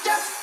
Just